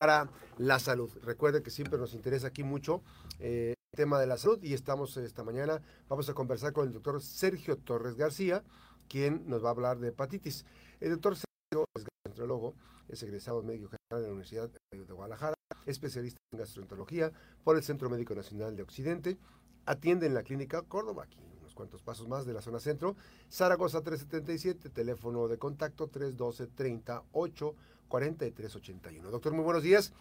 para la salud. Recuerde que siempre nos interesa aquí mucho eh, el tema de la salud y estamos esta mañana, vamos a conversar con el doctor Sergio Torres García, quien nos va a hablar de hepatitis. El doctor Sergio es gastroenterólogo, es egresado médico general de la Universidad de Guadalajara, especialista en gastroenterología por el Centro Médico Nacional de Occidente, atiende en la clínica Córdoba, aquí cuantos pasos más de la zona centro, Zaragoza 377, teléfono de contacto 312 38 4381. Doctor, muy buenos días.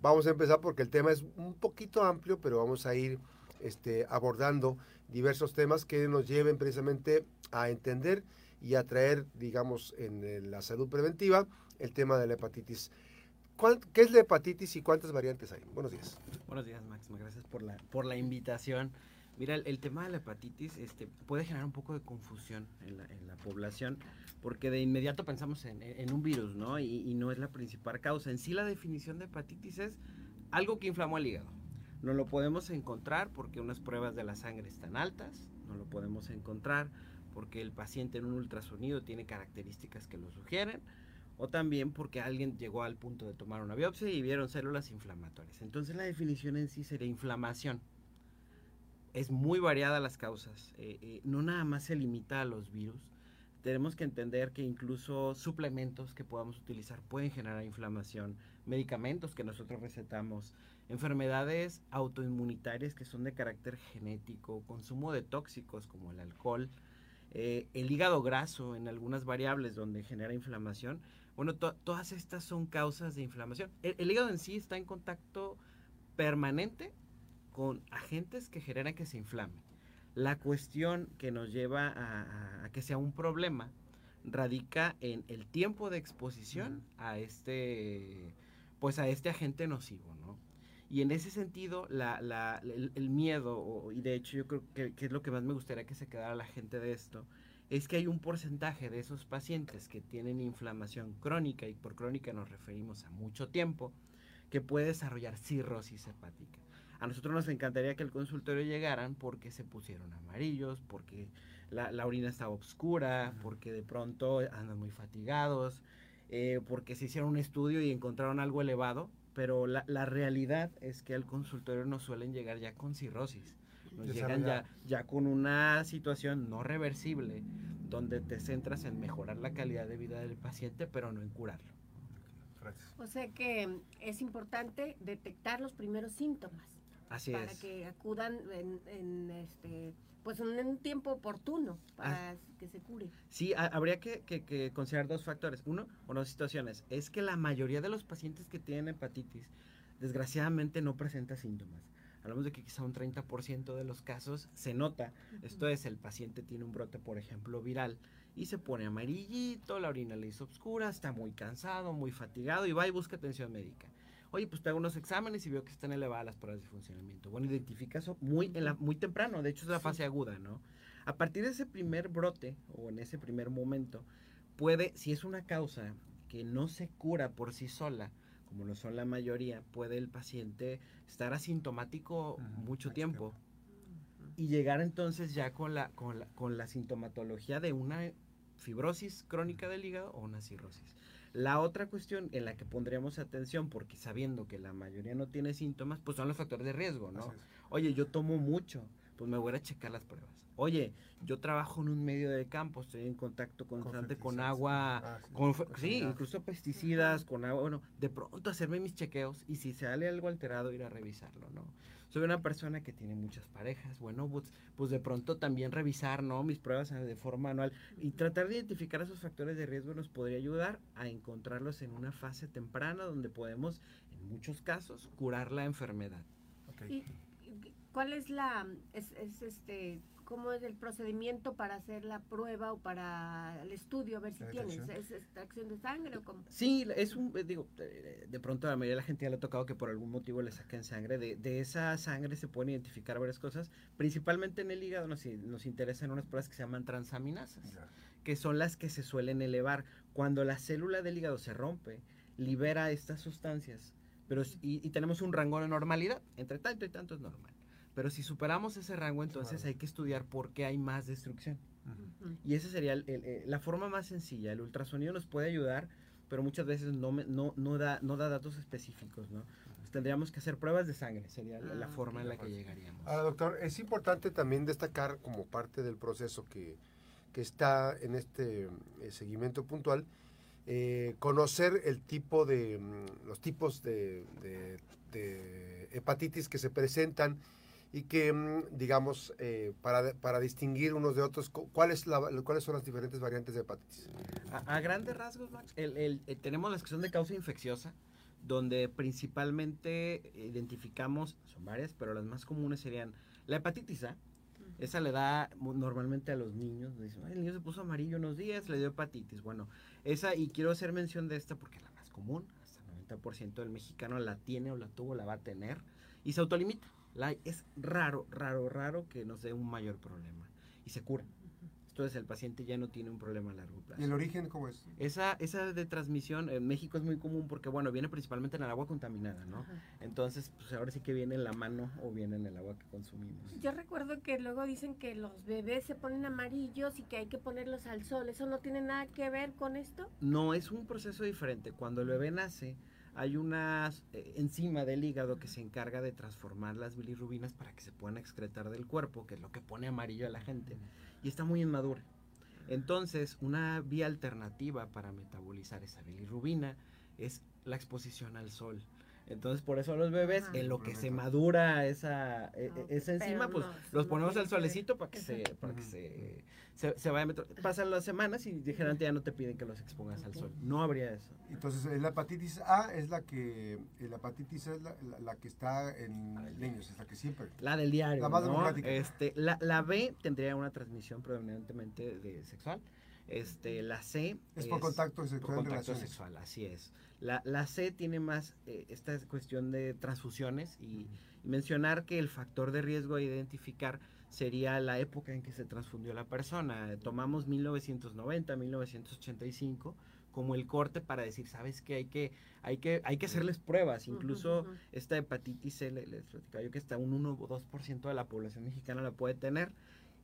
Vamos a empezar porque el tema es un poquito amplio, pero vamos a ir este, abordando diversos temas que nos lleven precisamente a entender y a traer, digamos, en la salud preventiva el tema de la hepatitis. ¿Qué es la hepatitis y cuántas variantes hay? Buenos días. Buenos días, Máximo. Gracias por la, por la invitación. Mira, el, tema de la hepatitis este, puede generar un poco de confusión en la, población porque de inmediato pensamos en, en un virus, ¿no? Y, y, no es la principal causa. En sí la definición de hepatitis es algo que inflamó el hígado. No lo podemos encontrar porque unas pruebas de la sangre están altas, no lo podemos encontrar porque el paciente en un ultrasonido tiene características que lo sugieren, o también porque alguien llegó al punto de tomar una biopsia y vieron células inflamatorias. Entonces la definición en sí sería inflamación. Es muy variada las causas, eh, eh, no nada más se limita a los virus, tenemos que entender que incluso suplementos que podamos utilizar pueden generar inflamación, medicamentos que nosotros recetamos, enfermedades autoinmunitarias que son de carácter genético, consumo de tóxicos como el alcohol, eh, el hígado graso en algunas variables donde genera inflamación. Bueno, todas estas son causas de inflamación. El, hígado en sí está en contacto permanente con agentes que generan que se inflame. La cuestión que nos lleva a, que sea un problema radica en el tiempo de exposición a este pues a este agente nocivo, ¿no? Y en ese sentido, el, miedo, y de hecho yo creo que, que, es lo que más me gustaría que se quedara la gente de esto, es que hay un porcentaje de esos pacientes que tienen inflamación crónica, y por crónica nos referimos a mucho tiempo, que puede desarrollar cirrosis hepática. A nosotros nos encantaría que el consultorio llegaran porque se pusieron amarillos, porque la, orina estaba oscura, porque de pronto andan muy fatigados, eh, porque se hicieron un estudio y encontraron algo elevado, pero la, la, realidad es que al consultorio nos suelen llegar ya con cirrosis. Nos llegan ya, ya con una situación no reversible, donde te centras en mejorar la calidad de vida del paciente, pero no en curarlo. O sea que es importante detectar los primeros síntomas. Así para que acudan en, este pues en un tiempo oportuno para ah. que se cure. Sí, habría que, considerar dos factores. Uno, o dos situaciones. Es que la mayoría de los pacientes que tienen hepatitis, desgraciadamente no presenta síntomas. Hablamos de que quizá un 30% de los casos se nota. Esto es, el paciente tiene un brote, por ejemplo, viral, y se pone amarillito, la orina le hizo oscura, está muy cansado, muy fatigado, y va y busca atención médica oye, pues te hago unos exámenes y veo que están elevadas las pruebas de funcionamiento. Bueno, identifica eso muy, en la, muy temprano, de hecho es la fase aguda, ¿no? A partir de ese primer brote o en ese primer momento, puede, si es una causa que no se cura por sí sola, como lo son la mayoría, puede el paciente estar asintomático mucho tiempo y llegar entonces ya con la, con la, con la sintomatología de una fibrosis crónica del hígado o una cirrosis. La otra cuestión en la que pondríamos atención, porque sabiendo que la mayoría no tiene síntomas, pues son los factores de riesgo, ¿no? Oye, yo tomo mucho, pues me voy a checar las pruebas. Oye, yo trabajo en un medio de campo, estoy en contacto constante con, agua, ah, con, sí, incluso pesticidas, con agua, bueno, de pronto hacerme mis chequeos y si sale algo alterado ir a revisarlo, ¿no? soy una persona que tiene muchas parejas, bueno, pues, pues, de pronto también revisar, ¿no? Mis pruebas de forma anual y tratar de identificar esos factores de riesgo nos podría ayudar a encontrarlos en una fase temprana donde podemos, en muchos casos, curar la enfermedad. Okay. ¿Cuál es la, es, es este, cómo es el procedimiento para hacer la prueba o para el estudio, a ver si tienes, ¿es extracción de sangre o cómo? Sí, es un, eh, digo, de pronto a la mayoría de la gente ya le ha tocado que por algún motivo le saquen sangre, de, de esa sangre se pueden identificar varias cosas, principalmente en el hígado nos, nos interesan unas pruebas que se llaman transaminasas, que son las que se suelen elevar. Cuando la célula del hígado se rompe, libera estas sustancias, pero y, y tenemos un rango de normalidad, entre tanto y tanto es normal. Pero si superamos ese rango, entonces hay que estudiar por qué hay más destrucción. Y esa sería la forma más sencilla. El ultrasonido nos puede ayudar, pero muchas veces no, no, no, da, no da datos específicos, ¿no? tendríamos que hacer pruebas de sangre, sería la, ah, forma en la que llegaríamos. Ahora, doctor, es importante también destacar como parte del proceso que, que está en este eh, seguimiento puntual, eh, conocer el tipo de, mm, los tipos de, hepatitis que se presentan y que, mm, digamos, eh, para, para, distinguir unos de otros, ¿cuáles, ¿cuáles son las diferentes variantes de hepatitis? A, grandes rasgos, Max, el, tenemos la exclusión de causa infecciosa, donde principalmente identificamos, son varias, pero las más comunes serían la hepatitis A, esa le da normalmente a los niños, dicen, el niño se puso amarillo unos días, le dio hepatitis. Bueno, esa, y quiero hacer mención de esta porque es la más común, hasta el 90% del mexicano la tiene o la tuvo, la va a tener, y se autolimita. La, es raro, raro, raro que nos dé un mayor problema, y se cura. Entonces el paciente ya no tiene un problema a largo plazo. ¿Y el origen cómo es? Esa, esa de transmisión en México es muy común porque, bueno, viene principalmente en el agua contaminada, ¿no? Entonces, pues ahora sí que viene en la mano o viene en el agua que consumimos. Yo recuerdo que luego dicen que los bebés se ponen amarillos y que hay que ponerlos al sol. ¿Eso no tiene nada que ver con esto? No, es un proceso diferente. Cuando el bebé nace, hay una eh, enzima del hígado que se encarga de transformar las bilirrubinas para que se puedan excretar del cuerpo, que es lo que pone amarillo a la gente y está muy inmadura. Entonces, una vía alternativa para metabolizar esa bilirrubina es la exposición al sol. Entonces, por eso los bebés, en lo que se madura esa, e, e, esa enzima, pues los ponemos al solecito para que se, para que se, se, vaya Pasan las semanas y dijeron ya no te piden que los expongas al sol. No habría eso. Entonces, la hepatitis A es la que, la hepatitis es la, que está en niños, es la que siempre. La del diario. La más democrática. Este, la, la B tendría una transmisión predominantemente de sexual. Este, la C es, por contacto sexual. Por contacto sexual, así es. La, la C tiene más eh, esta cuestión de transfusiones y, mencionar que el factor de riesgo a identificar sería la época en que se transfundió la persona. Tomamos 1990, 1985 como el corte para decir, sabes que hay que hay que hay que hacerles pruebas, incluso esta hepatitis C les, les yo que hasta un 1 o 2% de la población mexicana la puede tener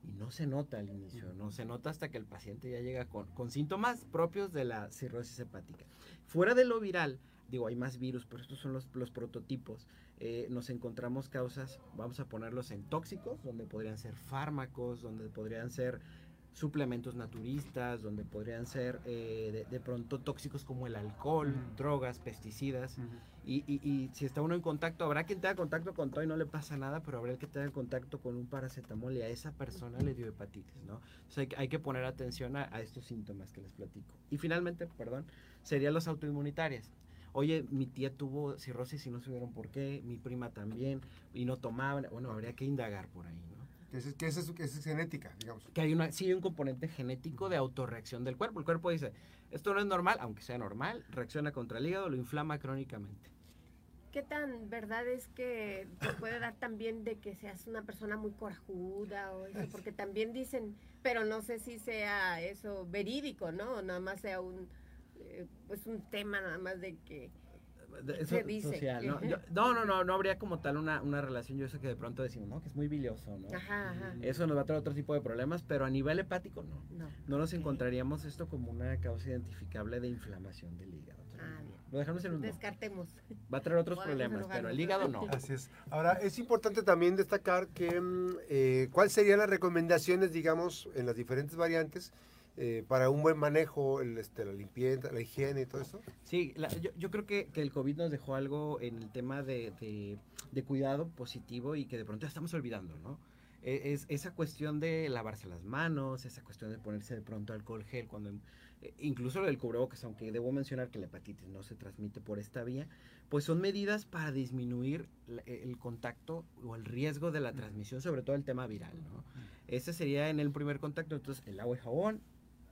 y no se nota al inicio, no se nota hasta que el paciente ya llega con, con síntomas propios de la cirrosis hepática. Fuera de lo viral, digo, hay más virus, pero estos son los, los prototipos. Eh, nos encontramos causas, vamos a ponerlos en tóxicos, donde podrían ser fármacos, donde podrían ser suplementos naturistas, donde podrían ser eh, de, pronto tóxicos como el alcohol, drogas, pesticidas. y, y, si está uno en contacto, habrá quien tenga contacto con todo y no le pasa nada, pero habrá el que tenga contacto con un paracetamol y a esa persona le dio hepatitis, ¿no? Entonces hay, que poner atención a, estos síntomas que les platico. Y finalmente, perdón, serían los autoinmunitarias. Oye, mi tía tuvo cirrosis y no supieron por qué, mi prima también, y no tomaban. Bueno, habría que indagar por ahí, ¿no? Que es, que es, genética, digamos. Que hay una, sí hay un componente genético de autorreacción del cuerpo. El cuerpo dice, esto no es normal, aunque sea normal, reacciona contra el hígado, lo inflama crónicamente. ¿Qué tan verdad es que te puede dar también de que seas una persona muy corajuda o eso? Porque también dicen, pero no sé si sea eso verídico, ¿no? O nada más sea un, eh, pues un tema nada más de que social, ¿no? no, no, no, no habría como tal una, una relación. Yo sé que de pronto decimos, no, que es muy bilioso, ¿no? Eso nos va a traer otro tipo de problemas, pero a nivel hepático no. No, nos encontraríamos esto como una causa identificable de inflamación del hígado. Ah, Lo dejamos en un Descartemos. Va a traer otros problemas, pero el hígado no. Así es. Ahora, es importante también destacar que, mm, eh, ¿cuáles serían las recomendaciones, digamos, en las diferentes variantes? Eh, para un buen manejo, el, este, la limpieza, la higiene y todo eso? Sí, yo, yo, creo que, que, el COVID nos dejó algo en el tema de, de, cuidado positivo y que de pronto estamos olvidando, ¿no? E, es esa cuestión de lavarse las manos, esa cuestión de ponerse de pronto alcohol gel, cuando eh, incluso lo del cubrebocas, aunque debo mencionar que la hepatitis no se transmite por esta vía, pues son medidas para disminuir el contacto o el riesgo de la transmisión, sobre todo el tema viral, ¿no? Ese sería en el primer contacto, entonces el agua y jabón,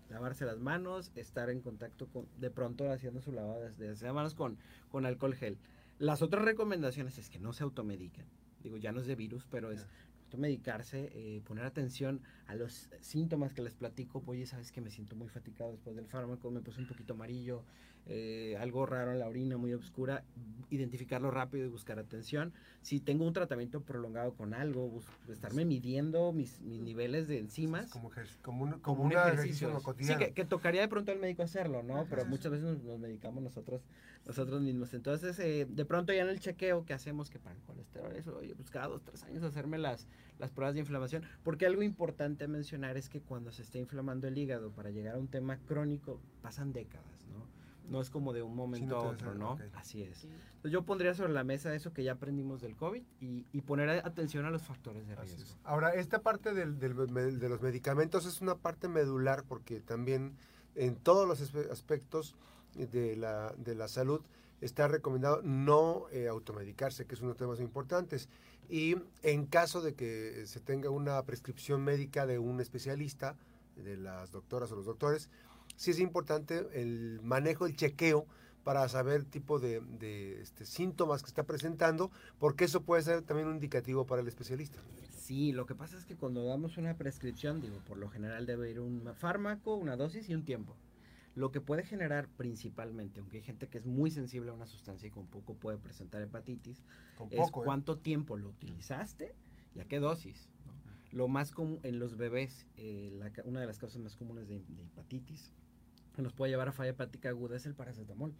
lavarse las manos, estar en contacto con, de pronto haciendo su lavada de las manos con, con alcohol gel. Las otras recomendaciones es que no se automediquen. Digo, ya no es de virus, pero es automedicarse, eh, poner atención a los síntomas que les platico. Oye, sabes que me siento muy fatigado después del fármaco, me puse un poquito amarillo, eh, algo raro en la orina, muy oscura, identificarlo rápido y buscar atención. Si tengo un tratamiento prolongado con algo, estarme midiendo mis, niveles de enzimas. Como, como, un, como, un ejercicio, Sí, que, tocaría de pronto al médico hacerlo, ¿no? Pero muchas veces nos, medicamos nosotros nosotros mismos. Entonces, eh, de pronto ya en el chequeo que hacemos, que para el colesterol, eso, oye, pues cada dos, tres años hacerme las, las pruebas de inflamación. Porque algo importante mencionar es que cuando se está inflamando el hígado para llegar a un tema crónico, pasan décadas. No es como de un momento a otro, ¿no? Así es. Entonces yo pondría sobre la mesa eso que ya aprendimos del COVID y, poner atención a los factores de riesgo. Ahora, esta parte del, de los medicamentos es una parte medular porque también en todos los aspectos de la, de la salud está recomendado no eh, automedicarse, que es uno de los temas importantes. Y en caso de que se tenga una prescripción médica de un especialista, de las doctoras o los doctores, sí es importante el manejo, el chequeo para saber tipo de, este, síntomas que está presentando, porque eso puede ser también un indicativo para el especialista. Sí, lo que pasa es que cuando damos una prescripción, digo, por lo general debe ir un fármaco, una dosis y un tiempo. Lo que puede generar principalmente, aunque hay gente que es muy sensible a una sustancia y con poco puede presentar hepatitis, es ¿eh? cuánto tiempo lo utilizaste y a qué dosis. Lo más común en los bebés, eh, una de las causas más comunes de hepatitis que nos puede llevar a falla hepática aguda es el paracetamol.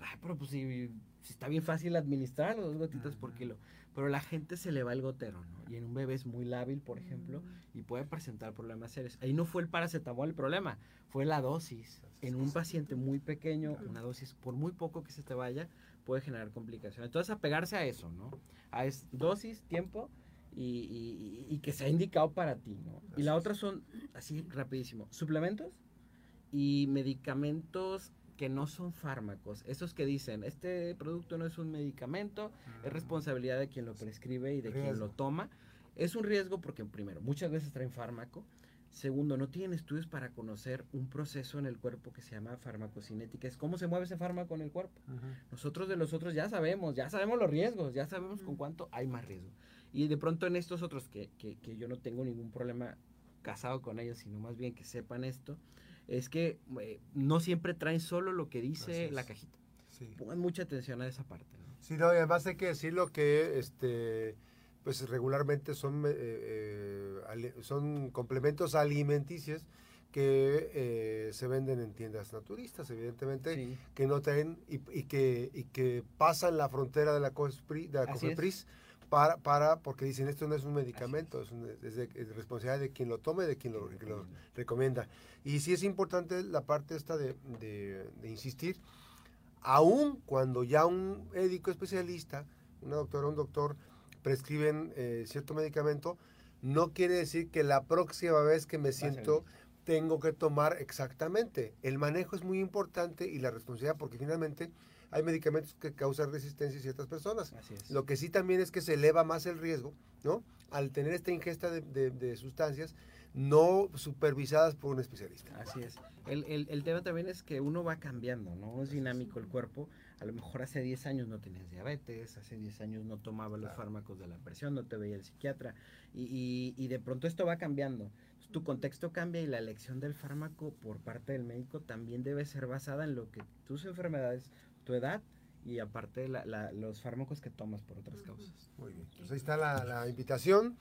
Ay, pero pues si, está bien fácil administrar dos gotitas por kilo. Pero la gente se le va el gotero, ¿no? Y en un bebé es muy lábil, por ejemplo, mm. y puede presentar problemas serios. Ahí no fue el paracetamol el problema, fue la dosis. En un paciente muy pequeño, una dosis, por muy poco que se te vaya, puede generar complicaciones. Entonces, apegarse a eso, ¿no? A es dosis, tiempo y, y, que sea indicado para ti, ¿no? Y la otra son, así rapidísimo, suplementos y medicamentos que no son fármacos, esos que dicen, este producto no es un medicamento, es responsabilidad de quien lo prescribe y de quien lo toma. Es un riesgo porque, primero, muchas veces traen fármaco. Segundo, no tienen estudios para conocer un proceso en el cuerpo que se llama farmacocinética. Es cómo se mueve ese fármaco en el cuerpo. Nosotros de los otros ya sabemos, ya sabemos los riesgos, ya sabemos con cuánto hay más riesgo. Y de pronto en estos otros que, que, que yo no tengo ningún problema casado con ellos, sino más bien que sepan esto, es que eh, no siempre traen solo lo que dice la cajita. Pongan mucha atención a esa parte. ¿no? Sí, no, y además hay que decirlo que este pues regularmente son, eh, eh, son complementos alimenticios que se venden en tiendas naturistas, evidentemente, que no traen y, que, y que pasan la frontera de la, COFEPRIS, de la para, para, porque dicen esto no es un medicamento, es, responsabilidad de quien lo tome, de quien lo, recomienda. Y sí es importante la parte esta de, insistir, aún cuando ya un médico especialista, una doctora o un doctor prescriben eh, cierto medicamento, no quiere decir que la próxima vez que me siento tengo que tomar exactamente. El manejo es muy importante y la responsabilidad porque finalmente hay medicamentos que causan resistencia en ciertas personas. Lo que sí también es que se eleva más el riesgo, ¿no? Al tener esta ingesta de, sustancias no supervisadas por un especialista. Así es. El, el, tema también es que uno va cambiando, ¿no? Es dinámico el cuerpo. A lo mejor hace 10 años no tenías diabetes, hace 10 años no tomabas los fármacos de la presión, no te veía el psiquiatra. Y, y, y de pronto esto va cambiando tu contexto cambia y la elección del fármaco por parte del médico también debe ser basada en lo que tus enfermedades tu edad y aparte los fármacos que tomas por otras causas. Muy bien, pues ahí está la, invitación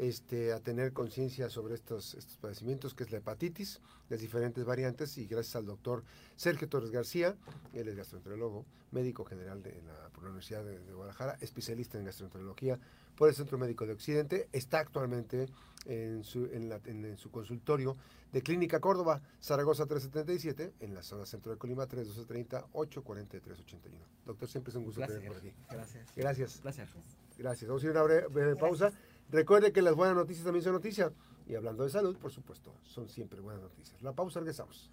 este, a tener conciencia sobre estos, estos padecimientos, que es la hepatitis, las diferentes variantes, y gracias al doctor Sergio Torres García, él es gastroenterólogo, médico general de la, por la Universidad de, Guadalajara, especialista en gastroenterología por el Centro Médico de Occidente, está actualmente en su, en su consultorio de Clínica Córdoba, Zaragoza 377, en la zona centro de Colima 3230 843 81. Doctor, siempre es un gusto tenerlo por aquí. Gracias. Gracias. Gracias. Gracias. Vamos a ir a una breve, pausa. Recuerde que las buenas noticias también son noticias. Y hablando de salud, por supuesto, son siempre buenas noticias. La pausa, regresamos.